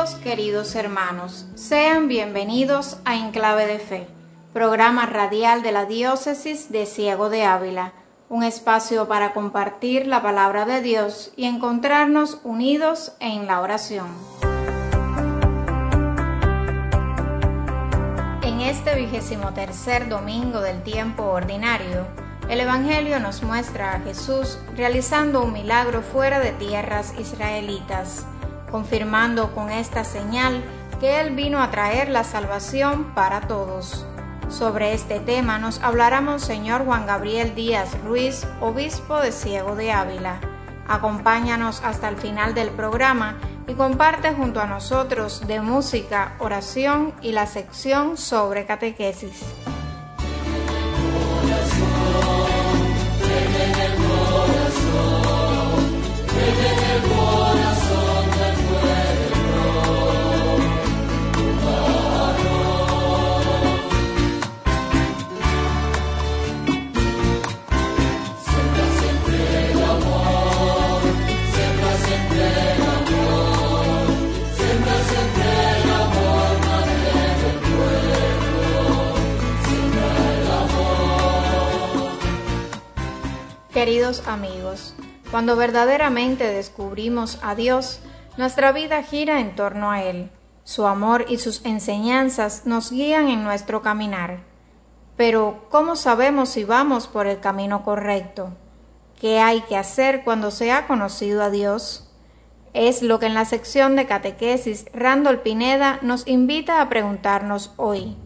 Queridos hermanos, sean bienvenidos a Enclave de Fe, programa radial de la Diócesis de Ciego de Ávila, un espacio para compartir la palabra de Dios y encontrarnos unidos en la oración. En este vigésimo tercer domingo del tiempo ordinario, el Evangelio nos muestra a Jesús realizando un milagro fuera de tierras israelitas confirmando con esta señal que Él vino a traer la salvación para todos. Sobre este tema nos hablará Monseñor Juan Gabriel Díaz Ruiz, obispo de Ciego de Ávila. Acompáñanos hasta el final del programa y comparte junto a nosotros de música, oración y la sección sobre catequesis. Queridos amigos, cuando verdaderamente descubrimos a Dios, nuestra vida gira en torno a Él. Su amor y sus enseñanzas nos guían en nuestro caminar. Pero, ¿cómo sabemos si vamos por el camino correcto? ¿Qué hay que hacer cuando se ha conocido a Dios? Es lo que en la sección de catequesis Randall Pineda nos invita a preguntarnos hoy.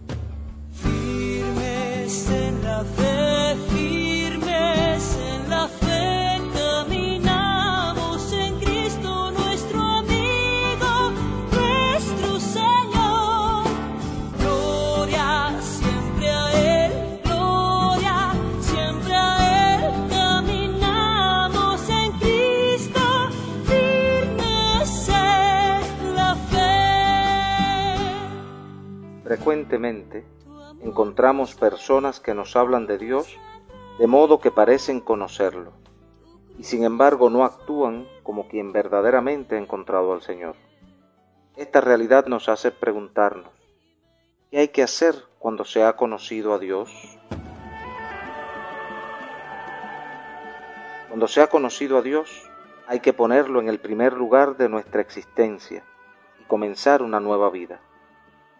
Personas que nos hablan de Dios de modo que parecen conocerlo, y sin embargo no actúan como quien verdaderamente ha encontrado al Señor. Esta realidad nos hace preguntarnos, ¿qué hay que hacer cuando se ha conocido a Dios? Cuando se ha conocido a Dios, hay que ponerlo en el primer lugar de nuestra existencia y comenzar una nueva vida.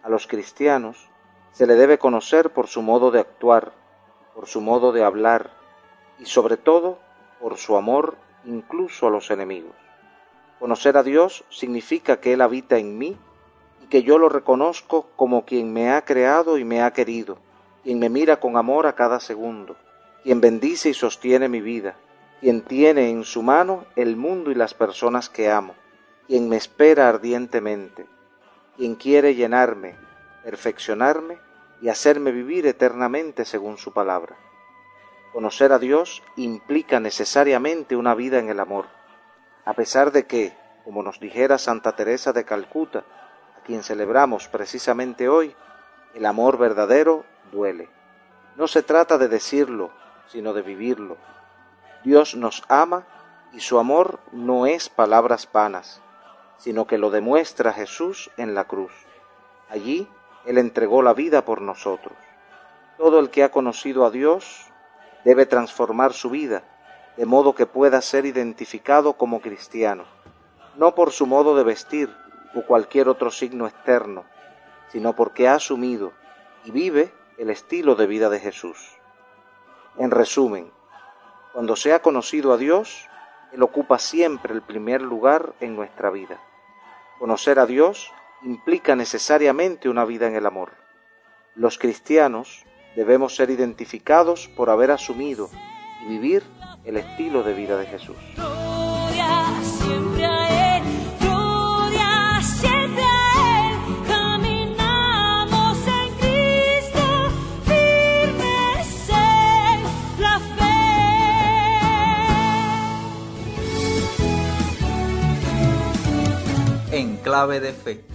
A los cristianos se le debe conocer por su modo de actuar, por su modo de hablar y sobre todo por su amor incluso a los enemigos. Conocer a Dios significa que Él habita en mí y que yo lo reconozco como quien me ha creado y me ha querido, quien me mira con amor a cada segundo, quien bendice y sostiene mi vida, quien tiene en su mano el mundo y las personas que amo, quien me espera ardientemente, quien quiere llenarme, perfeccionarme y hacerme vivir eternamente según su palabra. Conocer a Dios implica necesariamente una vida en el amor, a pesar de que, como nos dijera Santa Teresa de Calcuta, a quien celebramos precisamente hoy, el amor verdadero duele. No se trata de decirlo, sino de vivirlo. Dios nos ama y su amor no es palabras vanas, sino que lo demuestra Jesús en la cruz. Allí Él entregó la vida por nosotros. Todo el que ha conocido a Dios debe transformar su vida, de modo que pueda ser identificado como cristiano, no por su modo de vestir o cualquier otro signo externo, sino porque ha asumido y vive el estilo de vida de Jesús. En resumen, cuando se ha conocido a Dios, Él ocupa siempre el primer lugar en nuestra vida. Conocer a Dios implica necesariamente una vida en el amor. Los cristianos debemos ser identificados por haber asumido y vivir el estilo de vida de Jesús. En clave de fe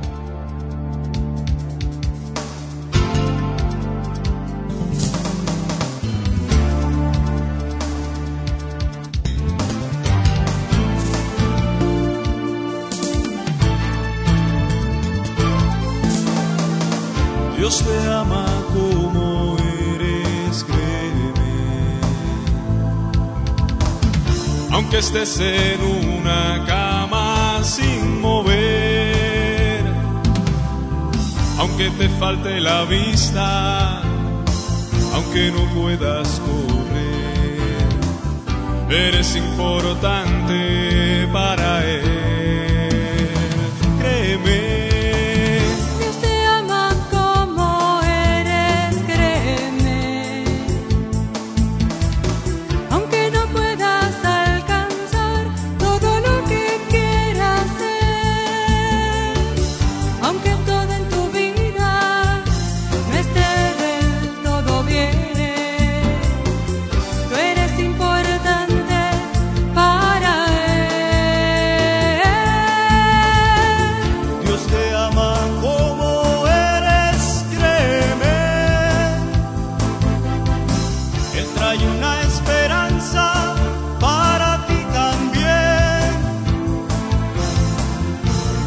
En una cama sin mover, aunque te falte la vista, aunque no puedas correr, eres importante para Él.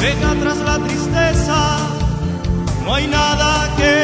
Venga tras la tristeza, no hay nada que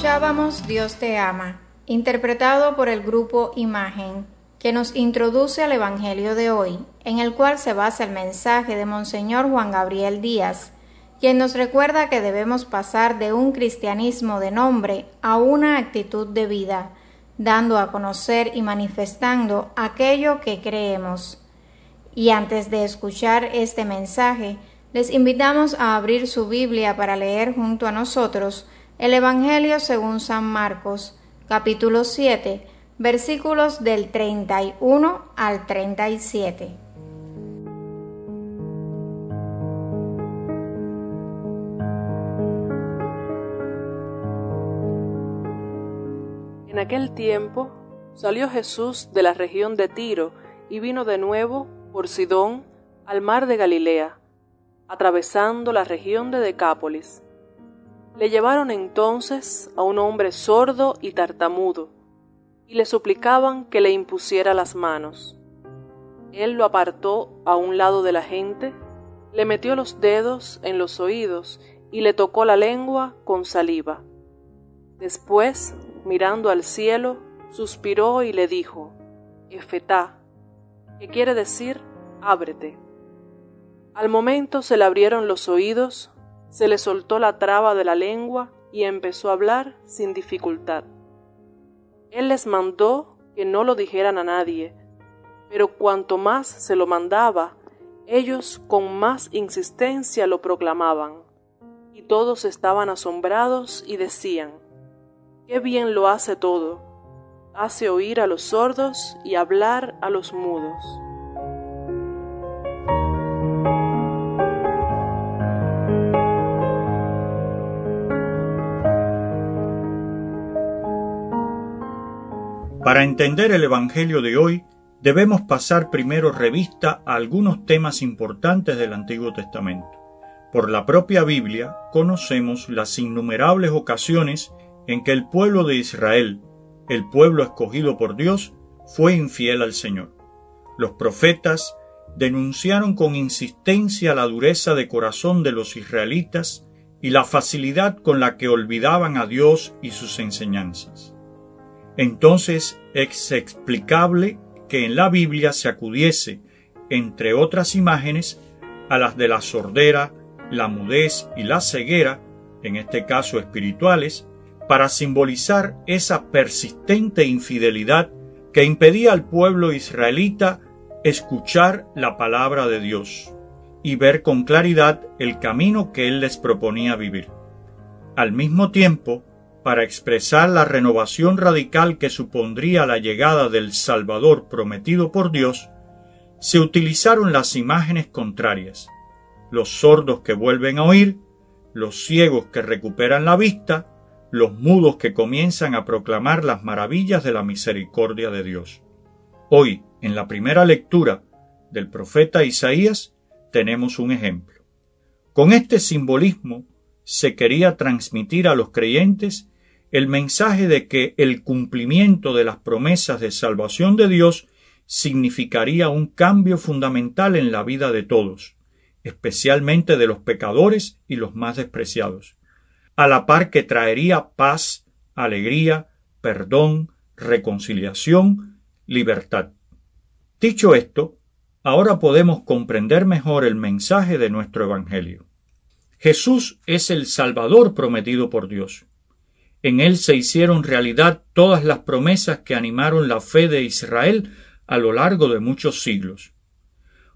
Escuchábamos Dios te ama, interpretado por el grupo Imagen, que nos introduce al Evangelio de hoy, en el cual se basa el mensaje de Monseñor Juan Gabriel Díaz, quien nos recuerda que debemos pasar de un cristianismo de nombre a una actitud de vida, dando a conocer y manifestando aquello que creemos. Y antes de escuchar este mensaje, les invitamos a abrir su Biblia para leer junto a nosotros el Evangelio según San Marcos, capítulo 7, versículos del 31 al 37. En aquel tiempo salió Jesús de la región de Tiro y vino de nuevo por Sidón al mar de Galilea, atravesando la región de Decápolis le llevaron entonces a un hombre sordo y tartamudo, y le suplicaban que le impusiera las manos. Él lo apartó a un lado de la gente, le metió los dedos en los oídos y le tocó la lengua con saliva. Después, mirando al cielo, suspiró y le dijo, Efetá, que quiere decir, ábrete. Al momento se le abrieron los oídos se le soltó la traba de la lengua y empezó a hablar sin dificultad. Él les mandó que no lo dijeran a nadie, pero cuanto más se lo mandaba, ellos con más insistencia lo proclamaban, y todos estaban asombrados y decían, Qué bien lo hace todo, hace oír a los sordos y hablar a los mudos. Para entender el Evangelio de hoy, debemos pasar primero revista a algunos temas importantes del Antiguo Testamento. Por la propia Biblia conocemos las innumerables ocasiones en que el pueblo de Israel, el pueblo escogido por Dios, fue infiel al Señor. Los profetas denunciaron con insistencia la dureza de corazón de los israelitas y la facilidad con la que olvidaban a Dios y sus enseñanzas. Entonces es explicable que en la Biblia se acudiese, entre otras imágenes, a las de la sordera, la mudez y la ceguera, en este caso espirituales, para simbolizar esa persistente infidelidad que impedía al pueblo israelita escuchar la palabra de Dios y ver con claridad el camino que Él les proponía vivir. Al mismo tiempo, para expresar la renovación radical que supondría la llegada del Salvador prometido por Dios, se utilizaron las imágenes contrarias, los sordos que vuelven a oír, los ciegos que recuperan la vista, los mudos que comienzan a proclamar las maravillas de la misericordia de Dios. Hoy, en la primera lectura del profeta Isaías, tenemos un ejemplo. Con este simbolismo se quería transmitir a los creyentes el mensaje de que el cumplimiento de las promesas de salvación de Dios significaría un cambio fundamental en la vida de todos, especialmente de los pecadores y los más despreciados, a la par que traería paz, alegría, perdón, reconciliación, libertad. Dicho esto, ahora podemos comprender mejor el mensaje de nuestro Evangelio. Jesús es el Salvador prometido por Dios. En él se hicieron realidad todas las promesas que animaron la fe de Israel a lo largo de muchos siglos.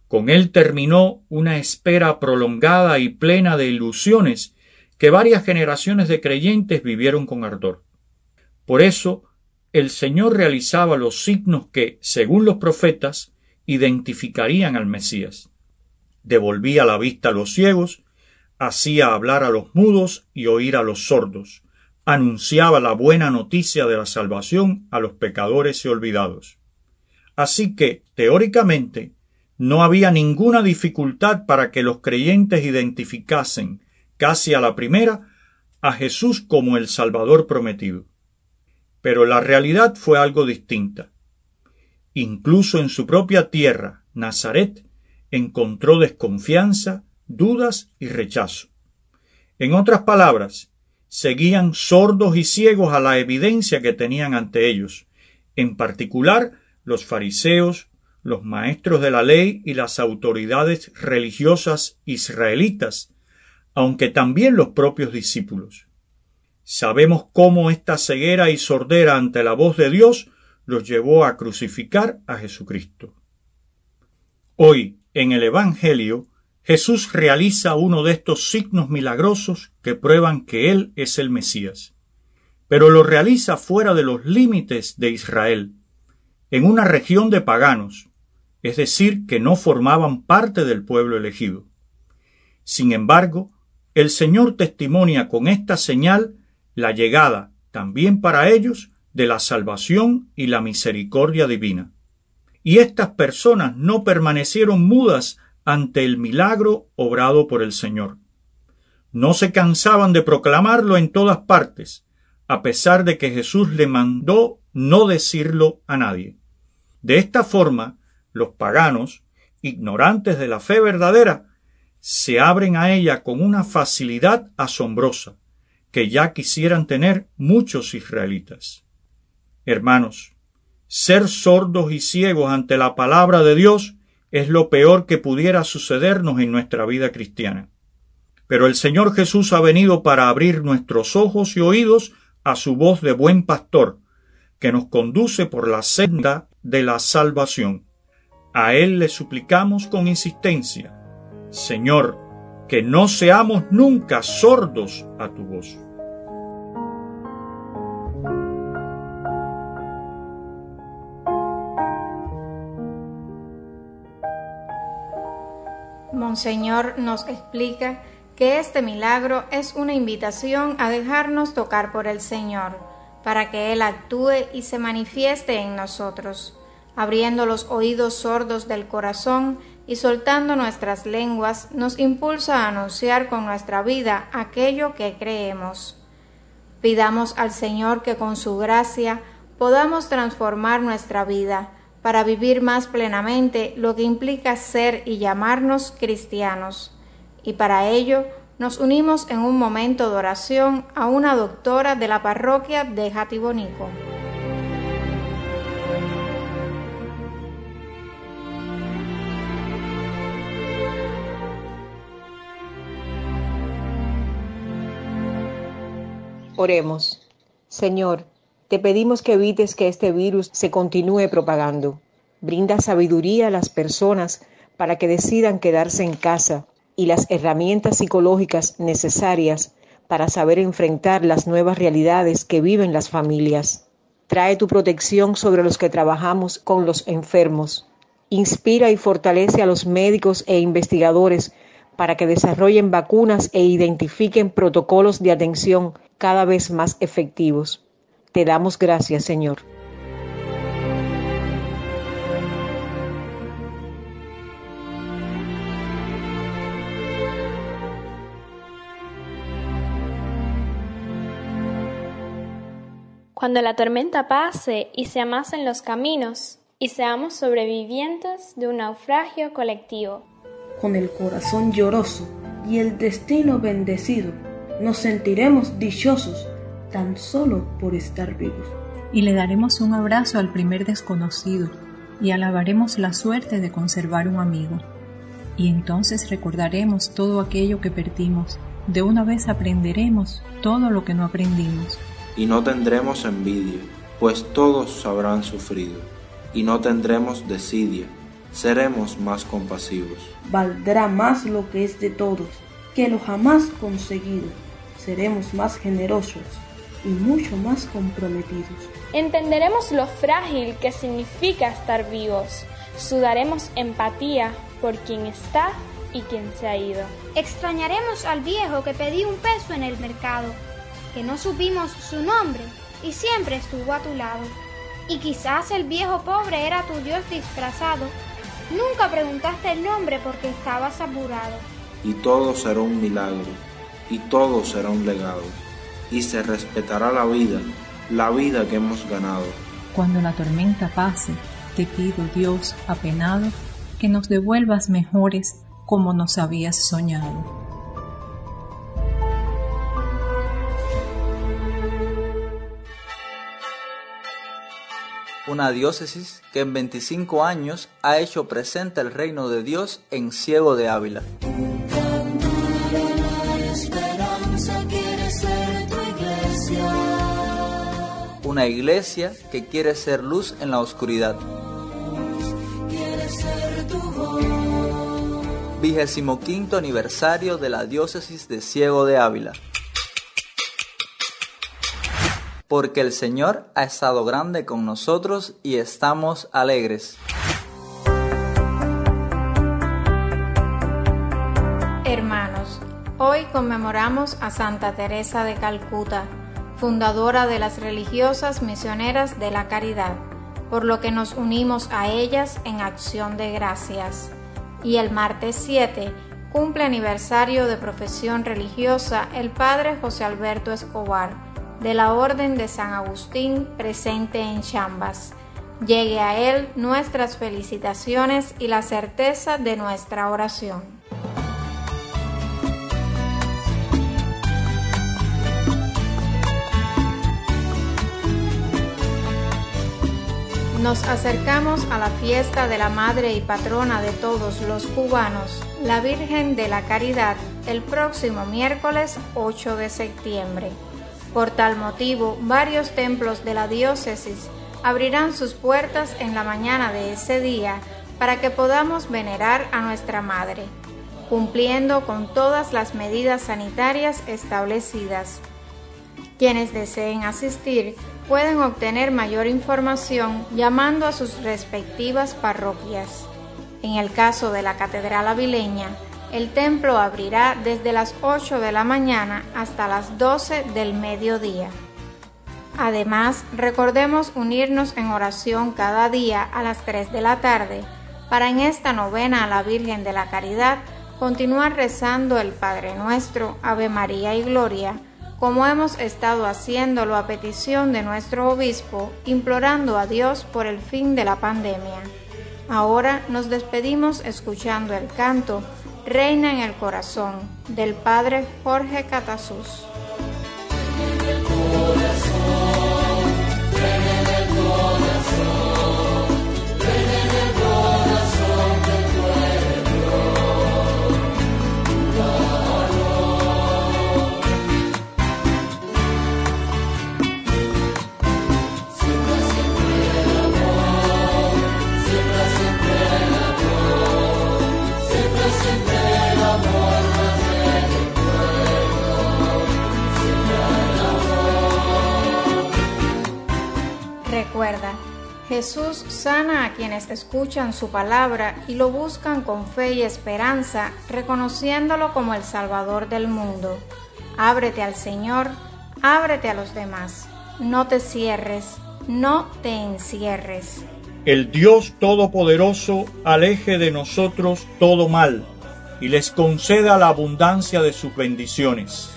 Con él terminó una espera prolongada y plena de ilusiones que varias generaciones de creyentes vivieron con ardor. Por eso, el Señor realizaba los signos que, según los profetas, identificarían al Mesías. Devolvía la vista a los ciegos, hacía hablar a los mudos y oír a los sordos, anunciaba la buena noticia de la salvación a los pecadores y olvidados. Así que, teóricamente, no había ninguna dificultad para que los creyentes identificasen, casi a la primera, a Jesús como el Salvador prometido. Pero la realidad fue algo distinta. Incluso en su propia tierra, Nazaret, encontró desconfianza, dudas y rechazo. En otras palabras, seguían sordos y ciegos a la evidencia que tenían ante ellos, en particular los fariseos, los maestros de la ley y las autoridades religiosas israelitas, aunque también los propios discípulos. Sabemos cómo esta ceguera y sordera ante la voz de Dios los llevó a crucificar a Jesucristo. Hoy, en el Evangelio, Jesús realiza uno de estos signos milagrosos que prueban que Él es el Mesías, pero lo realiza fuera de los límites de Israel, en una región de paganos, es decir, que no formaban parte del pueblo elegido. Sin embargo, el Señor testimonia con esta señal la llegada, también para ellos, de la salvación y la misericordia divina. Y estas personas no permanecieron mudas ante el milagro obrado por el Señor. No se cansaban de proclamarlo en todas partes, a pesar de que Jesús le mandó no decirlo a nadie. De esta forma, los paganos, ignorantes de la fe verdadera, se abren a ella con una facilidad asombrosa, que ya quisieran tener muchos israelitas. Hermanos, ser sordos y ciegos ante la palabra de Dios es lo peor que pudiera sucedernos en nuestra vida cristiana. Pero el Señor Jesús ha venido para abrir nuestros ojos y oídos a su voz de buen pastor, que nos conduce por la senda de la salvación. A Él le suplicamos con insistencia, Señor, que no seamos nunca sordos a tu voz. Monseñor nos explica que este milagro es una invitación a dejarnos tocar por el Señor, para que Él actúe y se manifieste en nosotros, abriendo los oídos sordos del corazón y soltando nuestras lenguas, nos impulsa a anunciar con nuestra vida aquello que creemos. Pidamos al Señor que con su gracia podamos transformar nuestra vida, para vivir más plenamente lo que implica ser y llamarnos cristianos. Y para ello nos unimos en un momento de oración a una doctora de la parroquia de Jatibonico. Oremos. Señor, te pedimos que evites que este virus se continúe propagando. Brinda sabiduría a las personas para que decidan quedarse en casa y las herramientas psicológicas necesarias para saber enfrentar las nuevas realidades que viven las familias. Trae tu protección sobre los que trabajamos con los enfermos. Inspira y fortalece a los médicos e investigadores para que desarrollen vacunas e identifiquen protocolos de atención cada vez más efectivos. Te damos gracias, Señor. Cuando la tormenta pase y se amasen los caminos, y seamos sobrevivientes de un naufragio colectivo. Con el corazón lloroso y el destino bendecido, nos sentiremos dichosos tan solo por estar vivos. Y le daremos un abrazo al primer desconocido y alabaremos la suerte de conservar un amigo. Y entonces recordaremos todo aquello que perdimos. De una vez aprenderemos todo lo que no aprendimos y no tendremos envidia, pues todos habrán sufrido, y no tendremos desidia, seremos más compasivos. Valdrá más lo que es de todos que lo jamás conseguido, seremos más generosos y mucho más comprometidos. Entenderemos lo frágil que significa estar vivos, sudaremos empatía por quien está y quien se ha ido. Extrañaremos al viejo que pedí un peso en el mercado que no supimos su nombre y siempre estuvo a tu lado. Y quizás el viejo pobre era tu Dios disfrazado. Nunca preguntaste el nombre porque estabas apurado. Y todo será un milagro, y todo será un legado, y se respetará la vida, la vida que hemos ganado. Cuando la tormenta pase, te pido, Dios apenado, que nos devuelvas mejores como nos habías soñado. una diócesis que en 25 años ha hecho presente el reino de Dios en Ciego de Ávila. Una iglesia que quiere ser luz en la oscuridad. Vigésimo quinto aniversario de la diócesis de Ciego de Ávila. porque el Señor ha estado grande con nosotros y estamos alegres. Hermanos, hoy conmemoramos a Santa Teresa de Calcuta, fundadora de las religiosas misioneras de la caridad, por lo que nos unimos a ellas en acción de gracias. Y el martes 7 cumple aniversario de profesión religiosa el Padre José Alberto Escobar, de la Orden de San Agustín presente en Chambas. Llegue a Él nuestras felicitaciones y la certeza de nuestra oración. Nos acercamos a la fiesta de la Madre y Patrona de todos los cubanos, la Virgen de la Caridad, el próximo miércoles 8 de septiembre. Por tal motivo, varios templos de la diócesis abrirán sus puertas en la mañana de ese día para que podamos venerar a nuestra Madre, cumpliendo con todas las medidas sanitarias establecidas. Quienes deseen asistir pueden obtener mayor información llamando a sus respectivas parroquias. En el caso de la Catedral Avileña, el templo abrirá desde las 8 de la mañana hasta las 12 del mediodía. Además, recordemos unirnos en oración cada día a las 3 de la tarde para en esta novena a la Virgen de la Caridad continuar rezando el Padre Nuestro, Ave María y Gloria, como hemos estado haciéndolo a petición de nuestro obispo, implorando a Dios por el fin de la pandemia. Ahora nos despedimos escuchando el canto reina en el corazón del padre Jorge Catasus. Jesús sana a quienes escuchan su palabra y lo buscan con fe y esperanza, reconociéndolo como el Salvador del mundo. Ábrete al Señor, ábrete a los demás. No te cierres, no te encierres. El Dios Todopoderoso aleje de nosotros todo mal y les conceda la abundancia de sus bendiciones.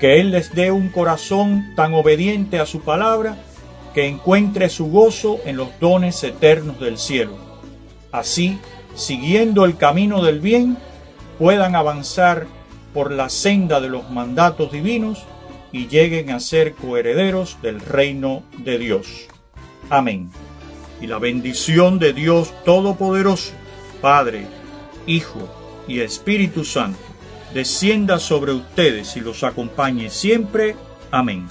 Que Él les dé un corazón tan obediente a su palabra que encuentre su gozo en los dones eternos del cielo. Así, siguiendo el camino del bien, puedan avanzar por la senda de los mandatos divinos y lleguen a ser coherederos del reino de Dios. Amén. Y la bendición de Dios Todopoderoso, Padre, Hijo y Espíritu Santo, descienda sobre ustedes y los acompañe siempre. Amén.